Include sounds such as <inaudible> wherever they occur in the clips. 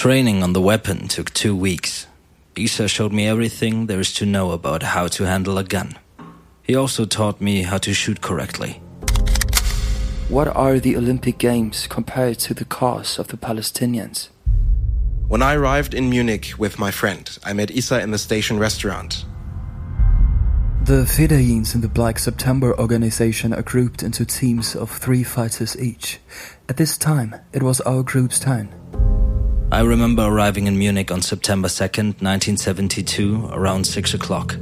Training on the weapon took two weeks. Isa showed me everything there is to know about how to handle a gun. He also taught me how to shoot correctly. What are the Olympic Games compared to the cause of the Palestinians? When I arrived in Munich with my friend, I met Isa in the station restaurant. The Fedayins in the Black September organization are grouped into teams of three fighters each. At this time, it was our group's turn. I remember arriving in Munich on September 2nd, 1972, around 6 o'clock.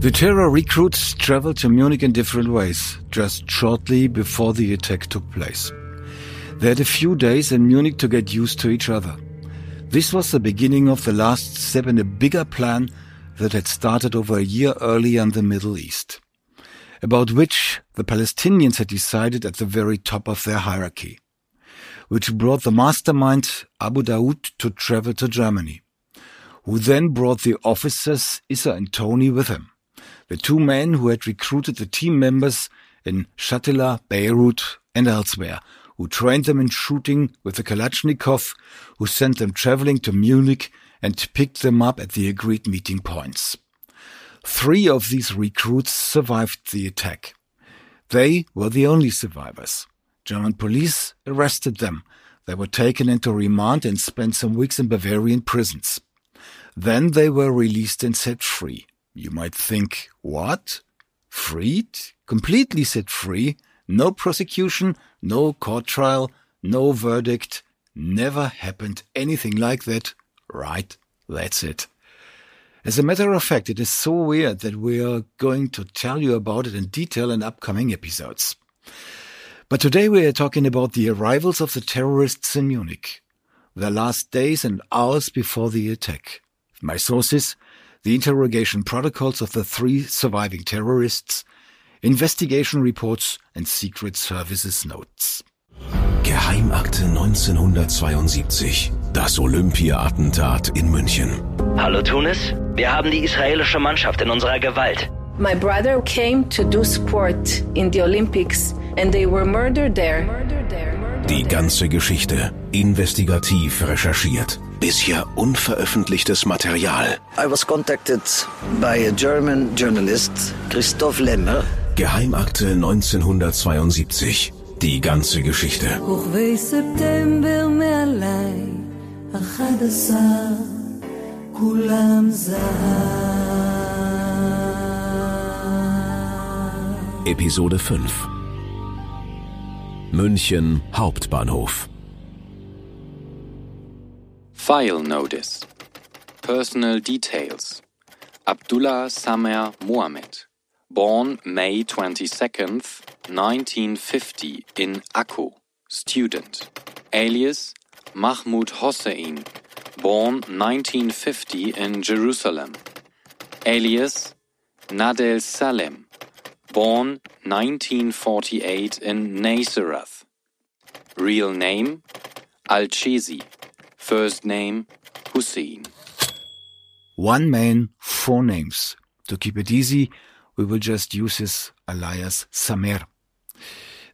The terror recruits traveled to Munich in different ways, just shortly before the attack took place. They had a few days in Munich to get used to each other. This was the beginning of the last step in a bigger plan that had started over a year earlier in the Middle East, about which the Palestinians had decided at the very top of their hierarchy, which brought the mastermind Abu Daoud to travel to Germany, who then brought the officers Issa and Tony with him the two men who had recruited the team members in Shatila, Beirut, and elsewhere, who trained them in shooting with the Kalashnikov, who sent them traveling to Munich and picked them up at the agreed meeting points. Three of these recruits survived the attack. They were the only survivors. German police arrested them. They were taken into remand and spent some weeks in Bavarian prisons. Then they were released and set free. You might think, what? Freed? Completely set free? No prosecution, no court trial, no verdict. Never happened anything like that. Right, that's it. As a matter of fact, it is so weird that we are going to tell you about it in detail in upcoming episodes. But today we are talking about the arrivals of the terrorists in Munich, their last days and hours before the attack. My sources, the interrogation protocols of the three surviving terrorists, investigation reports and Secret Services Notes. Geheimakte 1972. Das Olympia-Attentat in München. Hallo Tunis, wir haben die israelische Mannschaft in unserer Gewalt. My brother came to do sport in the Olympics and they were murdered there. Die ganze Geschichte investigativ recherchiert. Bisher unveröffentlichtes Material. I was contacted by a German journalist, Christoph Lemmer. Geheimakte 1972. Die ganze Geschichte. Episode 5 München Hauptbahnhof. File Notice. Personal Details. Abdullah Samer Mohamed Born May 22nd, 1950 in Akko Student. Alias Mahmoud Hossein Born 1950 in Jerusalem Alias Nadel Salem born 1948 in Nazareth. Real name Al-Chezi. First name Hussein. One man, four names. To keep it easy, we will just use his alias Samer.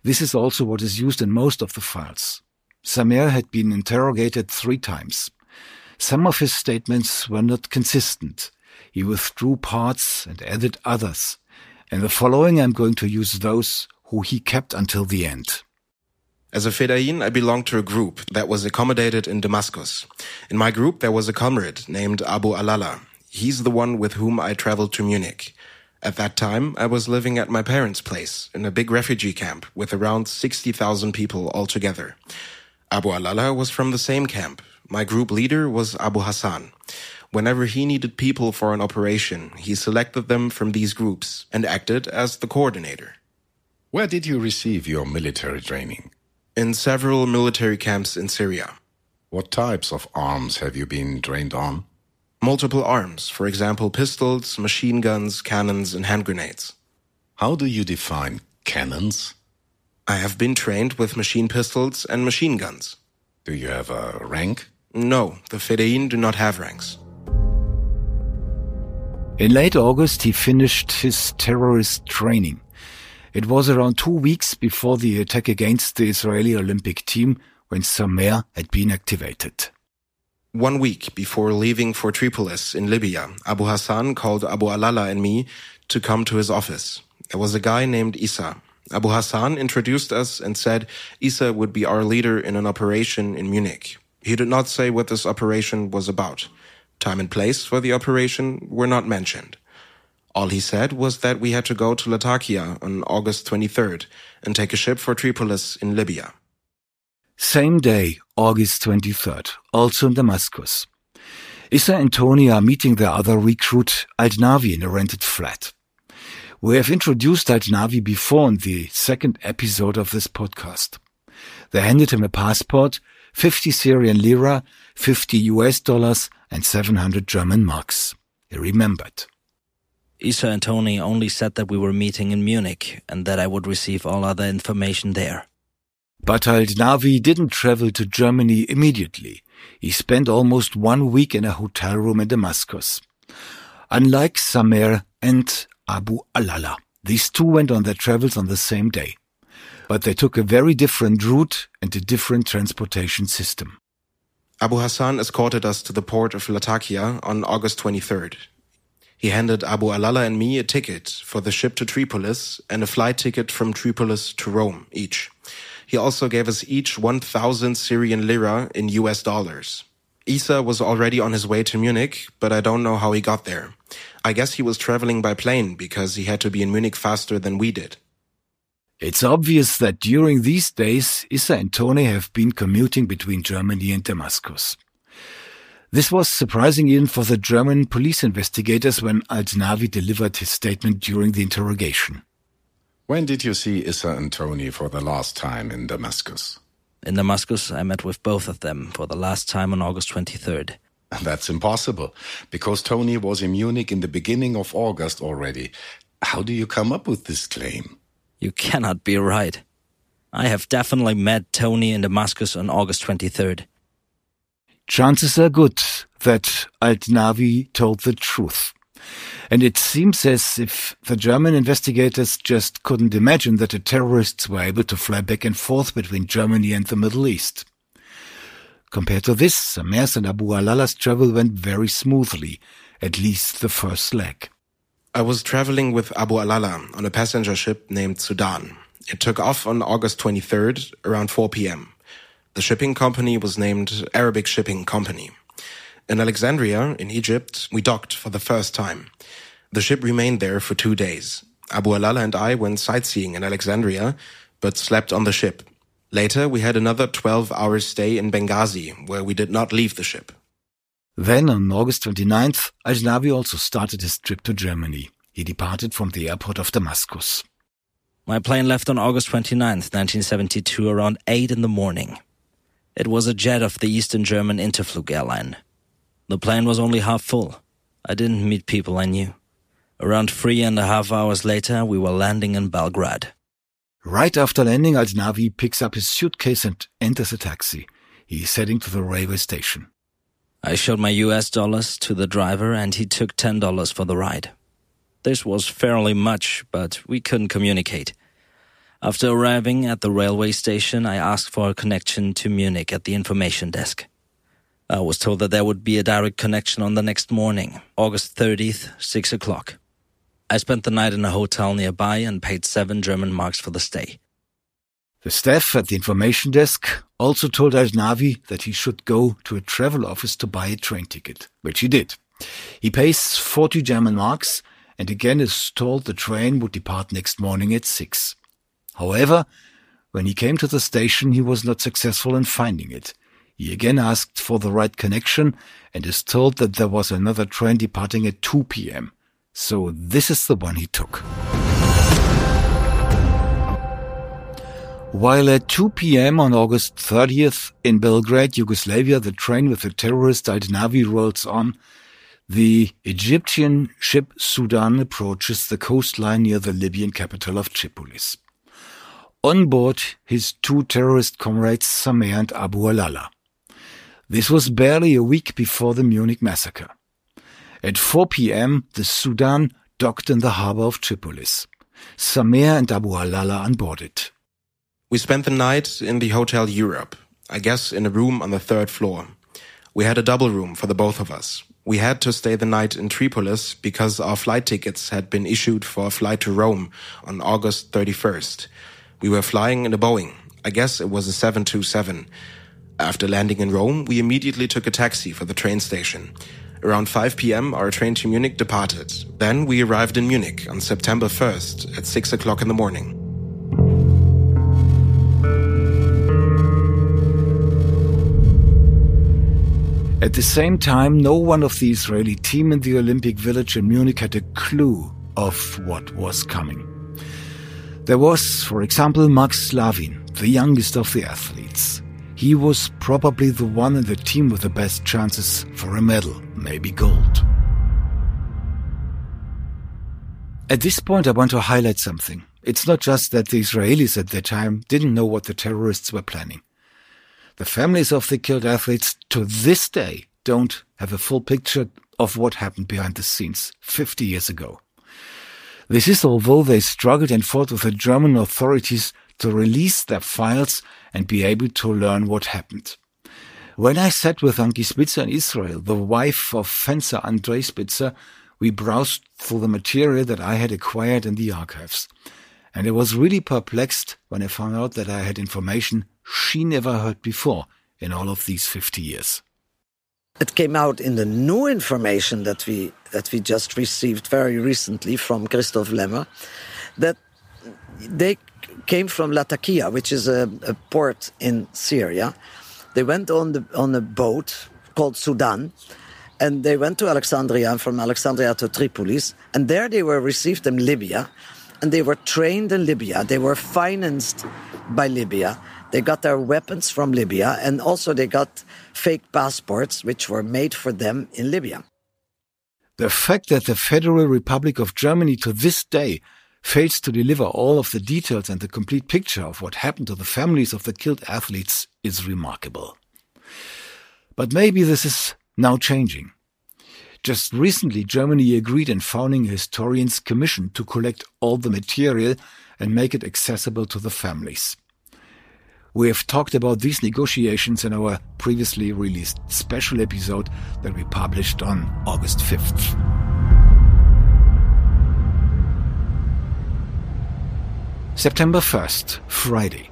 This is also what is used in most of the files. Samer had been interrogated three times. Some of his statements were not consistent. He withdrew parts and added others. In the following, I'm going to use those who he kept until the end. As a Fedayeen, I belonged to a group that was accommodated in Damascus. In my group, there was a comrade named Abu Alala. He's the one with whom I traveled to Munich. At that time, I was living at my parents' place in a big refugee camp with around 60,000 people altogether. Abu Alala was from the same camp. My group leader was Abu Hassan. Whenever he needed people for an operation, he selected them from these groups and acted as the coordinator. Where did you receive your military training? In several military camps in Syria. What types of arms have you been trained on? Multiple arms, for example, pistols, machine guns, cannons, and hand grenades. How do you define cannons? I have been trained with machine pistols and machine guns. Do you have a rank? No, the Fedayeen do not have ranks. In late August, he finished his terrorist training. It was around two weeks before the attack against the Israeli Olympic team when Samer had been activated. One week before leaving for Tripolis in Libya, Abu Hassan called Abu Alala and me to come to his office. There was a guy named Isa. Abu Hassan introduced us and said Isa would be our leader in an operation in Munich. He did not say what this operation was about. Time and place for the operation were not mentioned. All he said was that we had to go to Latakia on August 23rd and take a ship for Tripolis in Libya. Same day, August 23rd, also in Damascus. Issa and Tony are meeting their other recruit, Aldnavi, in a rented flat. We have introduced Aldnavi before in the second episode of this podcast. They handed him a passport, 50 Syrian lira, 50 US dollars, and 700 German marks. He remembered. Isa and Tony only said that we were meeting in Munich and that I would receive all other information there. But Aldnavi didn't travel to Germany immediately. He spent almost one week in a hotel room in Damascus. Unlike Samer and Abu Alala, these two went on their travels on the same day. But they took a very different route and a different transportation system. Abu Hassan escorted us to the port of Latakia on August 23rd. He handed Abu Alala and me a ticket for the ship to Tripolis and a flight ticket from Tripolis to Rome each. He also gave us each 1,000 Syrian lira in US dollars. Isa was already on his way to Munich, but I don't know how he got there. I guess he was traveling by plane because he had to be in Munich faster than we did. It's obvious that during these days, Issa and Tony have been commuting between Germany and Damascus. This was surprising even for the German police investigators when Aldnavi delivered his statement during the interrogation. When did you see Issa and Tony for the last time in Damascus? In Damascus, I met with both of them for the last time on August 23rd. <laughs> That's impossible, because Tony was in Munich in the beginning of August already. How do you come up with this claim? You cannot be right. I have definitely met Tony in Damascus on August 23rd. Chances are good that Aldnavi told the truth. And it seems as if the German investigators just couldn't imagine that the terrorists were able to fly back and forth between Germany and the Middle East. Compared to this, Samer's and Abu Alala's travel went very smoothly, at least the first leg. I was traveling with Abu Alala on a passenger ship named Sudan. It took off on August 23rd around 4 p.m. The shipping company was named Arabic Shipping Company. In Alexandria, in Egypt, we docked for the first time. The ship remained there for two days. Abu Alala and I went sightseeing in Alexandria, but slept on the ship. Later, we had another 12 hour stay in Benghazi, where we did not leave the ship. Then, on August 29th, Aldnavi also started his trip to Germany. He departed from the airport of Damascus. My plane left on August 29th, 1972, around 8 in the morning. It was a jet of the Eastern German Interflug airline. The plane was only half full. I didn't meet people I knew. Around three and a half hours later, we were landing in Belgrade. Right after landing, Aldnavi picks up his suitcase and enters a taxi. He is heading to the railway station. I showed my US dollars to the driver and he took $10 for the ride. This was fairly much, but we couldn't communicate. After arriving at the railway station, I asked for a connection to Munich at the information desk. I was told that there would be a direct connection on the next morning, August 30th, 6 o'clock. I spent the night in a hotel nearby and paid seven German marks for the stay. The staff at the information desk also told Aldnavi that he should go to a travel office to buy a train ticket, which he did. He pays 40 German marks and again is told the train would depart next morning at 6. However, when he came to the station, he was not successful in finding it. He again asked for the right connection and is told that there was another train departing at 2 p.m. So this is the one he took. While at 2 p.m. on August 30th in Belgrade, Yugoslavia, the train with the terrorist Aldnavi rolls on, the Egyptian ship Sudan approaches the coastline near the Libyan capital of Tripolis. On board his two terrorist comrades Samer and Abu Alala. This was barely a week before the Munich massacre. At 4 p.m., the Sudan docked in the harbor of Tripolis. Samer and Abu Alala unboarded. We spent the night in the Hotel Europe, I guess in a room on the third floor. We had a double room for the both of us. We had to stay the night in Tripolis because our flight tickets had been issued for a flight to Rome on August 31st. We were flying in a Boeing. I guess it was a 727. After landing in Rome, we immediately took a taxi for the train station. Around 5 p.m., our train to Munich departed. Then we arrived in Munich on September 1st at 6 o'clock in the morning. At the same time, no one of the Israeli team in the Olympic Village in Munich had a clue of what was coming. There was, for example, Max Slavin, the youngest of the athletes. He was probably the one in the team with the best chances for a medal, maybe gold. At this point, I want to highlight something. It's not just that the Israelis at that time didn't know what the terrorists were planning. The families of the killed athletes to this day don't have a full picture of what happened behind the scenes 50 years ago. This is although they struggled and fought with the German authorities to release their files and be able to learn what happened. When I sat with Ankie Spitzer in Israel, the wife of fencer Andrei Spitzer, we browsed through the material that I had acquired in the archives. And I was really perplexed when I found out that I had information she never heard before in all of these 50 years. It came out in the new information that we that we just received very recently from Christoph Lemmer that they came from Latakia, which is a, a port in Syria. They went on the on a boat called Sudan, and they went to Alexandria and from Alexandria to Tripolis, and there they were received in Libya, and they were trained in Libya. They were financed by Libya, they got their weapons from Libya, and also they got fake passports, which were made for them in Libya. The fact that the Federal Republic of Germany to this day fails to deliver all of the details and the complete picture of what happened to the families of the killed athletes is remarkable. But maybe this is now changing. Just recently, Germany agreed in founding a historians commission to collect all the material and make it accessible to the families. We have talked about these negotiations in our previously released special episode that we published on August 5th. September 1st, Friday.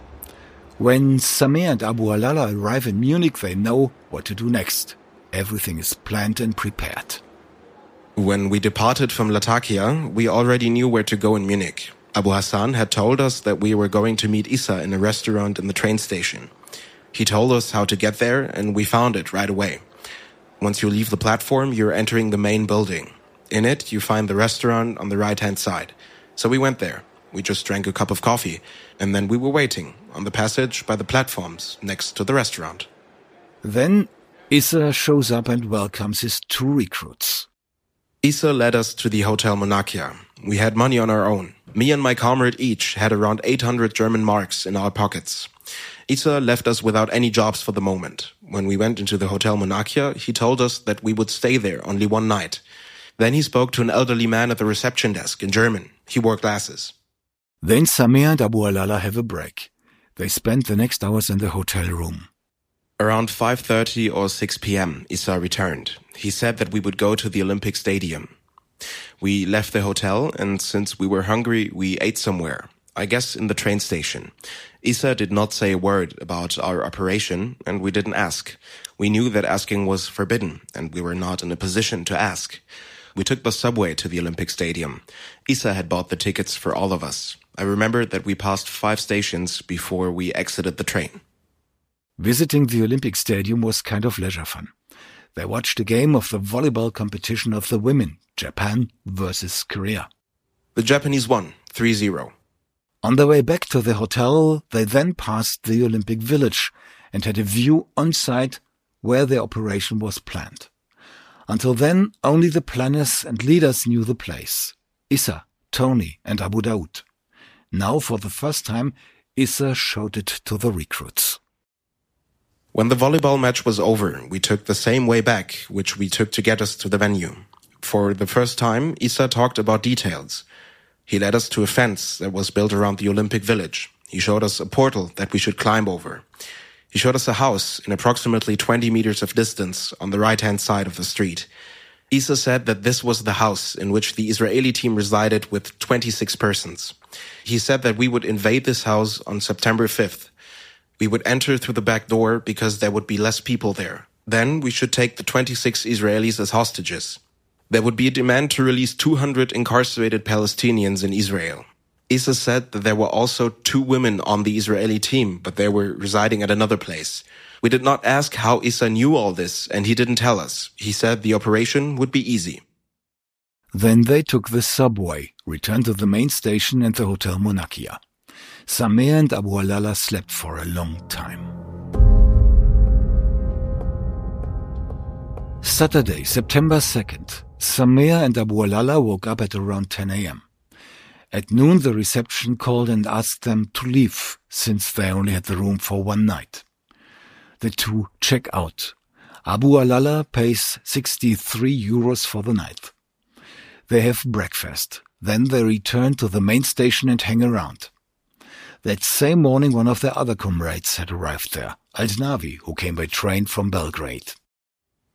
When Samer and Abu Alala arrive in Munich, they know what to do next. Everything is planned and prepared. When we departed from Latakia, we already knew where to go in Munich. Abu Hassan had told us that we were going to meet Isa in a restaurant in the train station. He told us how to get there, and we found it right away. Once you leave the platform, you're entering the main building. In it, you find the restaurant on the right hand side. So we went there. We just drank a cup of coffee, and then we were waiting on the passage by the platforms next to the restaurant. Then Issa shows up and welcomes his two recruits. Issa led us to the Hotel Monarchia. We had money on our own. Me and my comrade each had around 800 German marks in our pockets. Issa left us without any jobs for the moment. When we went into the Hotel Monarchia, he told us that we would stay there only one night. Then he spoke to an elderly man at the reception desk in German. He wore glasses. Then Samer and Abu Alala have a break. They spend the next hours in the hotel room. Around 5.30 or 6 p.m., Issa returned. He said that we would go to the Olympic Stadium. We left the hotel, and since we were hungry, we ate somewhere. I guess in the train station. Isa did not say a word about our operation, and we didn't ask. We knew that asking was forbidden, and we were not in a position to ask. We took the subway to the Olympic Stadium. Isa had bought the tickets for all of us. I remember that we passed five stations before we exited the train. Visiting the Olympic Stadium was kind of leisure fun. They watched a game of the volleyball competition of the women, Japan versus Korea. The Japanese won 3-0. On their way back to the hotel, they then passed the Olympic Village and had a view on site where the operation was planned. Until then, only the planners and leaders knew the place. Issa, Tony, and Abu Daoud. Now, for the first time, Issa showed it to the recruits. When the volleyball match was over, we took the same way back, which we took to get us to the venue. For the first time, Issa talked about details. He led us to a fence that was built around the Olympic Village. He showed us a portal that we should climb over. He showed us a house in approximately 20 meters of distance on the right hand side of the street. Isa said that this was the house in which the Israeli team resided with 26 persons. He said that we would invade this house on September 5th. We would enter through the back door because there would be less people there. Then we should take the 26 Israelis as hostages. There would be a demand to release 200 incarcerated Palestinians in Israel. Isa said that there were also two women on the Israeli team, but they were residing at another place. We did not ask how Isa knew all this, and he didn't tell us. He said the operation would be easy. Then they took the subway, returned to the main station and the Hotel Monarchia. Samer and Abu Alala slept for a long time. Saturday, September 2nd, Samer and Abu Alala woke up at around 10 a.m. At noon, the reception called and asked them to leave, since they only had the room for one night. The two check out. Abu Alala pays 63 euros for the night. They have breakfast. Then they return to the main station and hang around. That same morning, one of their other comrades had arrived there, Aldnavi, who came by train from Belgrade.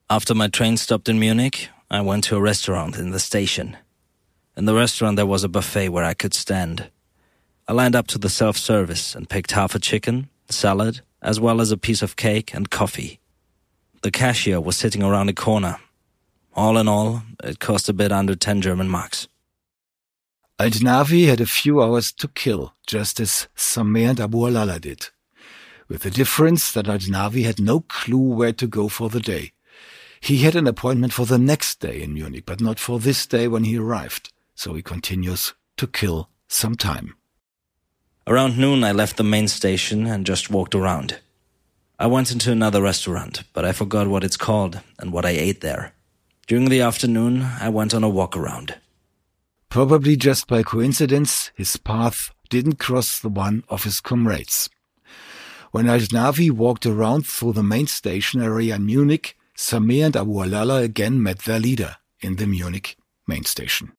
After my train stopped in Munich, I went to a restaurant in the station. In the restaurant, there was a buffet where I could stand. I lined up to the self service and picked half a chicken, salad, as well as a piece of cake and coffee. The cashier was sitting around a corner. All in all, it cost a bit under 10 German marks. Aldnavi had a few hours to kill, just as Samer and Abu Alala did. With the difference that Aldnavi had no clue where to go for the day. He had an appointment for the next day in Munich, but not for this day when he arrived, so he continues to kill some time. Around noon, I left the main station and just walked around. I went into another restaurant, but I forgot what it's called and what I ate there. During the afternoon, I went on a walk around. Probably just by coincidence, his path didn't cross the one of his comrades. When Aldnavi walked around through the main station area in Munich, Samer and Abu Alala again met their leader in the Munich main station.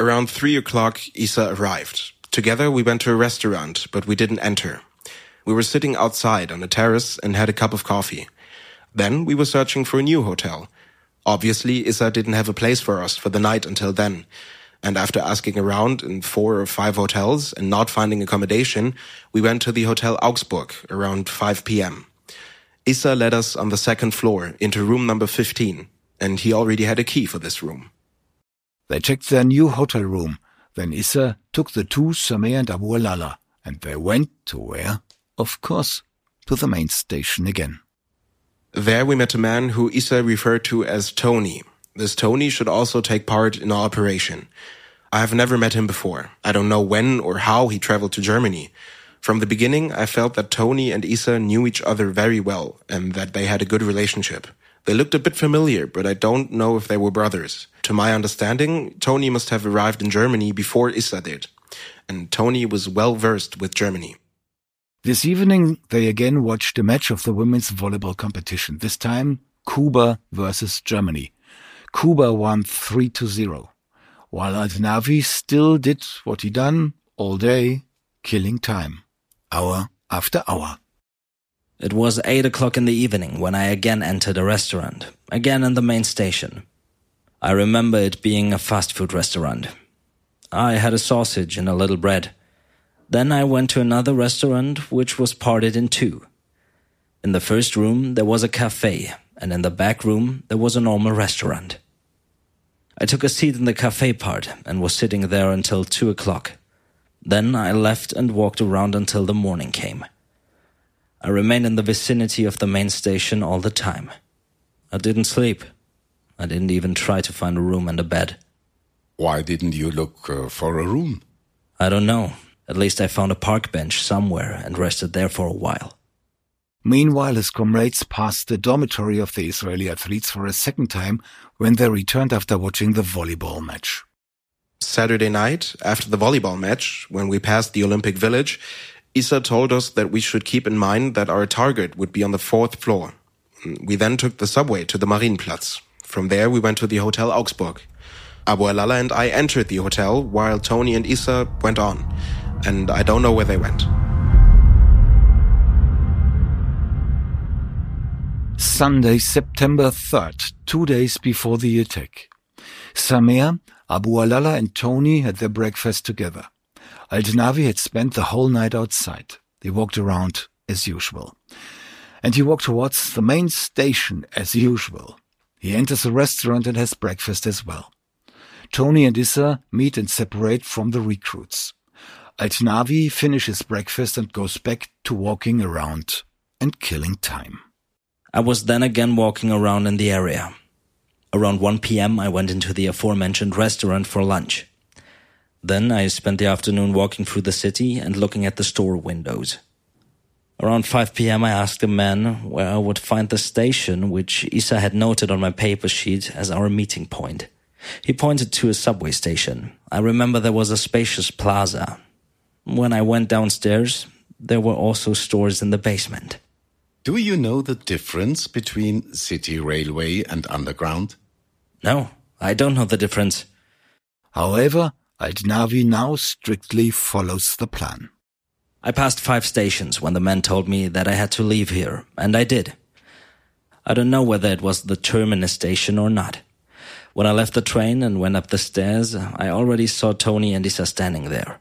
Around three o'clock, Isa arrived. Together we went to a restaurant, but we didn't enter. We were sitting outside on a terrace and had a cup of coffee. Then we were searching for a new hotel. Obviously, Isa didn't have a place for us for the night until then. And after asking around in four or five hotels and not finding accommodation, we went to the Hotel Augsburg around 5 p.m. Isa led us on the second floor into room number 15, and he already had a key for this room. They checked their new hotel room. Then Isa took the two, Samer and Abu Alala, and they went to where? Of course, to the main station again. There we met a man who Isa referred to as Tony. This Tony should also take part in our operation. I have never met him before. I don't know when or how he traveled to Germany. From the beginning, I felt that Tony and Isa knew each other very well and that they had a good relationship. They looked a bit familiar, but I don't know if they were brothers. To my understanding, Tony must have arrived in Germany before Isa did. And Tony was well versed with Germany. This evening, they again watched a match of the women's volleyball competition. This time, Cuba versus Germany. Cuba won 3 to 0, while Aldnavi still did what he done all day, killing time, hour after hour. It was eight o'clock in the evening when I again entered a restaurant, again in the main station. I remember it being a fast food restaurant. I had a sausage and a little bread. Then I went to another restaurant which was parted in two. In the first room there was a cafe, and in the back room there was a normal restaurant. I took a seat in the cafe part and was sitting there until two o'clock. Then I left and walked around until the morning came. I remained in the vicinity of the main station all the time. I didn't sleep. I didn't even try to find a room and a bed. Why didn't you look uh, for a room? I don't know. At least I found a park bench somewhere and rested there for a while. Meanwhile, his comrades passed the dormitory of the Israeli athletes for a second time when they returned after watching the volleyball match. Saturday night, after the volleyball match, when we passed the Olympic Village, Isa told us that we should keep in mind that our target would be on the fourth floor. We then took the subway to the Marienplatz. From there, we went to the Hotel Augsburg. Abu Alala and I entered the hotel while Tony and Isa went on, and I don't know where they went. Sunday, September 3rd, two days before the attack. Samer, Abu Alala and Tony had their breakfast together. Aldnavi had spent the whole night outside. They walked around as usual. And he walked towards the main station as usual. He enters a restaurant and has breakfast as well. Tony and Issa meet and separate from the recruits. Aldnavi finishes breakfast and goes back to walking around and killing time. I was then again walking around in the area. Around 1 p.m., I went into the aforementioned restaurant for lunch. Then I spent the afternoon walking through the city and looking at the store windows. Around 5 p.m., I asked a man where I would find the station, which Isa had noted on my paper sheet as our meeting point. He pointed to a subway station. I remember there was a spacious plaza. When I went downstairs, there were also stores in the basement. Do you know the difference between city railway and underground? No, I don't know the difference. However, Aldnavi now strictly follows the plan. I passed five stations when the man told me that I had to leave here, and I did. I don't know whether it was the terminus station or not. When I left the train and went up the stairs, I already saw Tony and Isa standing there.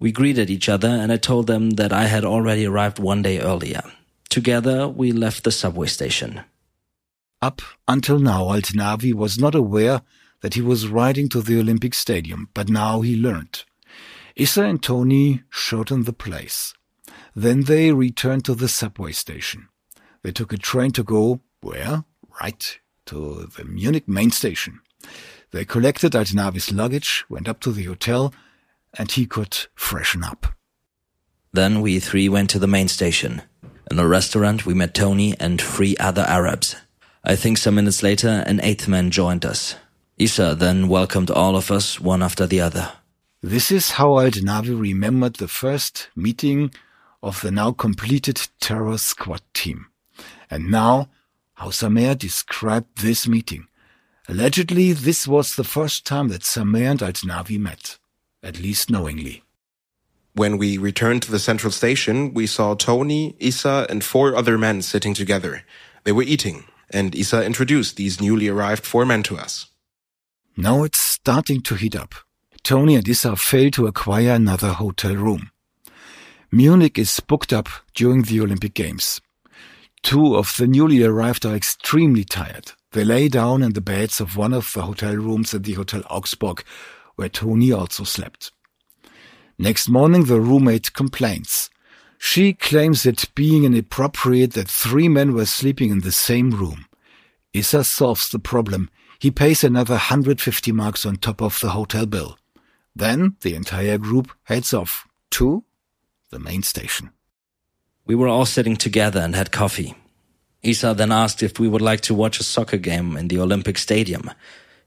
We greeted each other and I told them that I had already arrived one day earlier. Together, we left the subway station. Up until now, Aldnavi was not aware that he was riding to the Olympic Stadium, but now he learned. Issa and Tony showed him the place. Then they returned to the subway station. They took a train to go where? Right to the Munich main station. They collected Aldnavi's luggage, went up to the hotel, and he could freshen up. Then we three went to the main station. In a restaurant, we met Tony and three other Arabs. I think some minutes later, an eighth man joined us. Isa then welcomed all of us, one after the other. This is how Al Aldnavi remembered the first meeting of the now completed terror squad team. And now how Samer described this meeting. Allegedly, this was the first time that Samer and Al Aldnavi met, at least knowingly. When we returned to the central station, we saw Tony, Isa, and four other men sitting together. They were eating, and Isa introduced these newly arrived four men to us. Now it's starting to heat up. Tony and Isa fail to acquire another hotel room. Munich is booked up during the Olympic Games. Two of the newly arrived are extremely tired. They lay down in the beds of one of the hotel rooms at the Hotel Augsburg, where Tony also slept. Next morning, the roommate complains. She claims it being inappropriate that three men were sleeping in the same room. Issa solves the problem. He pays another 150 marks on top of the hotel bill. Then the entire group heads off to the main station. We were all sitting together and had coffee. Isa then asked if we would like to watch a soccer game in the Olympic Stadium.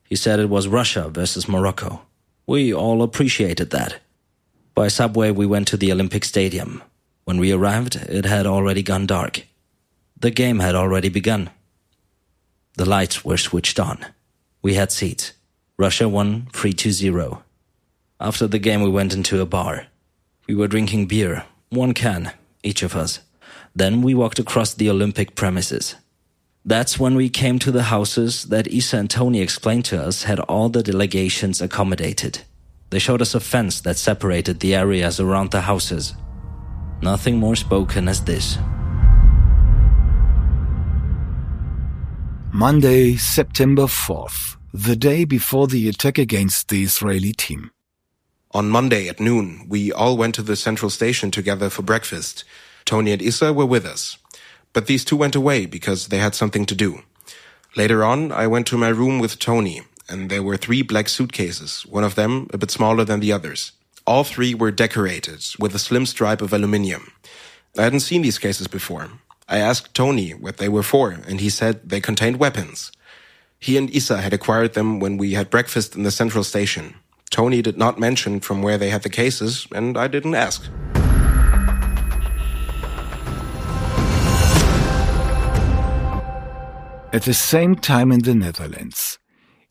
He said it was Russia versus Morocco. We all appreciated that. By subway, we went to the Olympic Stadium. When we arrived, it had already gone dark. The game had already begun. The lights were switched on. We had seats. Russia won 3 to 0. After the game, we went into a bar. We were drinking beer, one can, each of us. Then we walked across the Olympic premises. That's when we came to the houses that Isa and Tony explained to us had all the delegations accommodated. They showed us a fence that separated the areas around the houses. Nothing more spoken as this. Monday, September 4th, the day before the attack against the Israeli team. On Monday at noon, we all went to the central station together for breakfast. Tony and Issa were with us. But these two went away because they had something to do. Later on, I went to my room with Tony, and there were three black suitcases, one of them a bit smaller than the others. All three were decorated with a slim stripe of aluminium. I hadn't seen these cases before. I asked Tony what they were for, and he said they contained weapons. He and Isa had acquired them when we had breakfast in the central station. Tony did not mention from where they had the cases, and I didn't ask. At the same time in the Netherlands,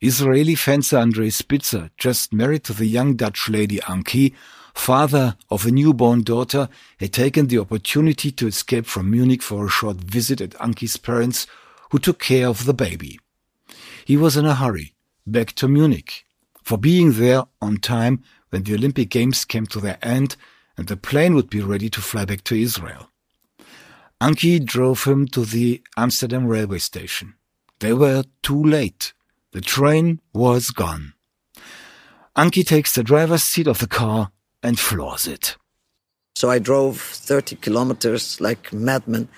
Israeli fencer Andrei Spitzer, just married to the young Dutch lady Ankie, father of a newborn daughter, had taken the opportunity to escape from Munich for a short visit at Ankie's parents, who took care of the baby. He was in a hurry, back to Munich, for being there on time when the Olympic Games came to their end and the plane would be ready to fly back to Israel. Ankie drove him to the Amsterdam railway station. They were too late. The train was gone. Ankie takes the driver's seat of the car and floors it. So I drove 30 kilometers like madman.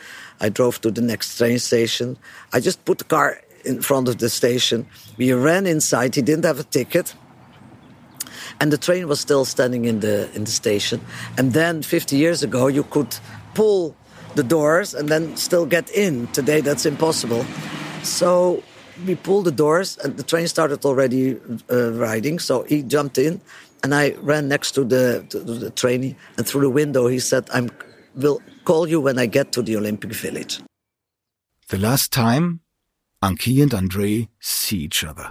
I drove to the next train station. I just put the car in front of the station. We ran inside. He didn't have a ticket. And the train was still standing in the in the station. And then 50 years ago you could pull the doors and then still get in. Today that's impossible. So we pulled the doors and the train started already uh, riding. So he jumped in and I ran next to the, to the trainee, and through the window he said, "I will call you when I get to the Olympic Village." The last time, Ankie and Andre see each other.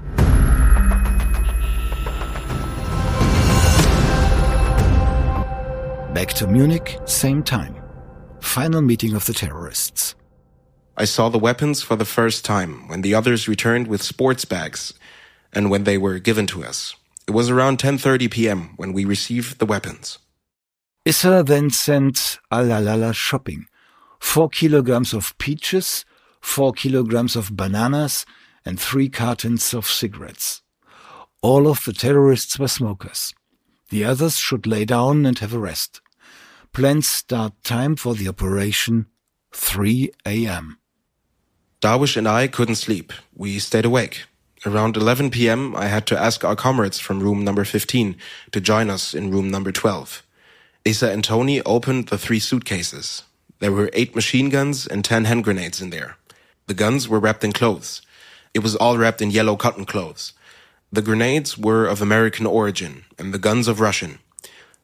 Back to Munich, same time. Final meeting of the terrorists. I saw the weapons for the first time when the others returned with sports bags and when they were given to us. It was around 10:30 p.m. when we received the weapons. Issa then sent Alalala shopping. Four kilograms of peaches, four kilograms of bananas, and three cartons of cigarettes. All of the terrorists were smokers. The others should lay down and have a rest. Planned start time for the operation 3 a.m. Darwish and I couldn't sleep. We stayed awake. Around 11 p.m., I had to ask our comrades from room number 15 to join us in room number 12. Issa and Tony opened the three suitcases. There were eight machine guns and 10 hand grenades in there. The guns were wrapped in clothes. It was all wrapped in yellow cotton clothes. The grenades were of American origin and the guns of Russian.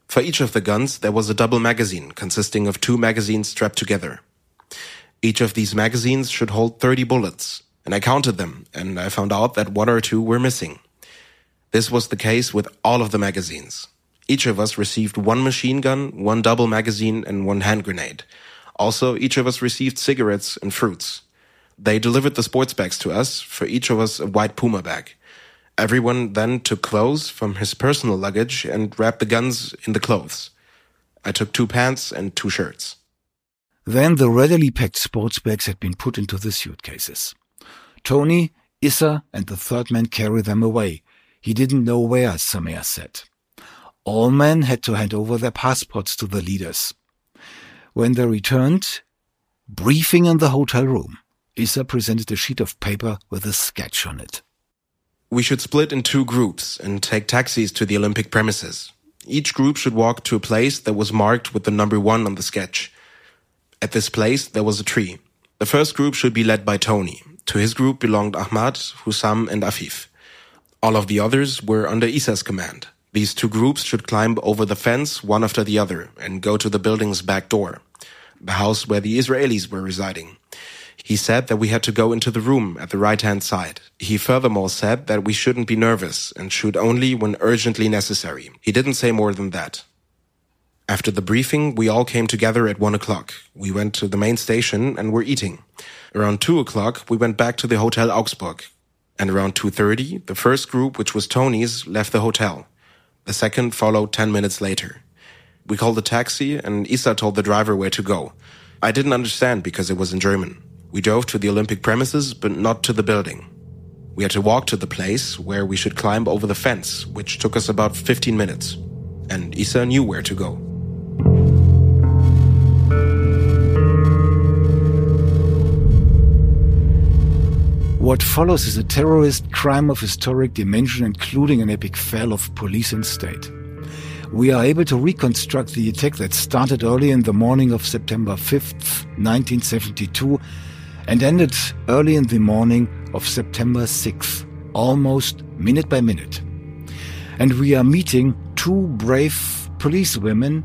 For each of the guns, there was a double magazine consisting of two magazines strapped together. Each of these magazines should hold 30 bullets, and I counted them, and I found out that one or two were missing. This was the case with all of the magazines. Each of us received one machine gun, one double magazine, and one hand grenade. Also, each of us received cigarettes and fruits. They delivered the sports bags to us, for each of us a white Puma bag. Everyone then took clothes from his personal luggage and wrapped the guns in the clothes. I took two pants and two shirts. Then the readily packed sports bags had been put into the suitcases. Tony, Issa, and the third man carry them away. He didn't know where, Samer said. All men had to hand over their passports to the leaders. When they returned, briefing in the hotel room, Issa presented a sheet of paper with a sketch on it. We should split in two groups and take taxis to the Olympic premises. Each group should walk to a place that was marked with the number one on the sketch. At this place, there was a tree. The first group should be led by Tony. To his group belonged Ahmad, Hussam, and Afif. All of the others were under Isa's command. These two groups should climb over the fence one after the other and go to the building's back door, the house where the Israelis were residing. He said that we had to go into the room at the right hand side. He furthermore said that we shouldn't be nervous and should only when urgently necessary. He didn't say more than that. After the briefing, we all came together at one o'clock. We went to the main station and were eating. Around 2 o'clock, we went back to the Hotel Augsburg. And around 2.30, the first group, which was Tony's, left the hotel. The second followed 10 minutes later. We called a taxi and Issa told the driver where to go. I didn't understand because it was in German. We drove to the Olympic premises, but not to the building. We had to walk to the place where we should climb over the fence, which took us about 15 minutes. And Issa knew where to go. What follows is a terrorist crime of historic dimension, including an epic fail of police and state. We are able to reconstruct the attack that started early in the morning of September 5th, 1972, and ended early in the morning of September 6th, almost minute by minute. And we are meeting two brave police women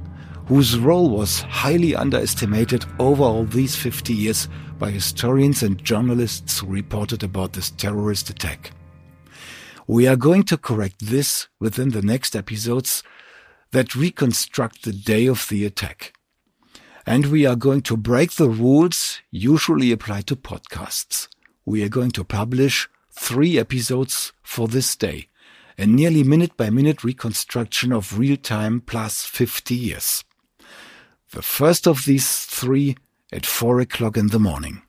whose role was highly underestimated over all these 50 years by historians and journalists who reported about this terrorist attack. We are going to correct this within the next episodes that reconstruct the day of the attack. And we are going to break the rules usually applied to podcasts. We are going to publish three episodes for this day, a nearly minute by minute reconstruction of real time plus 50 years. The first of these three at 4 o'clock in the morning.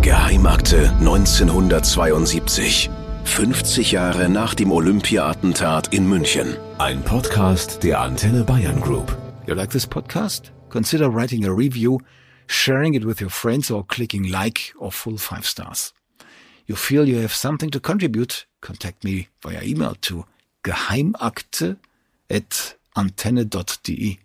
Geheimakte 1972. 50 Jahre nach dem Olympia-Attentat in München. Ein Podcast der Antenne Bayern Group. You like this podcast? Consider writing a review, sharing it with your friends, or clicking like or full five stars. You feel you have something to contribute? Contact me via email to geheimakte at antenne.de.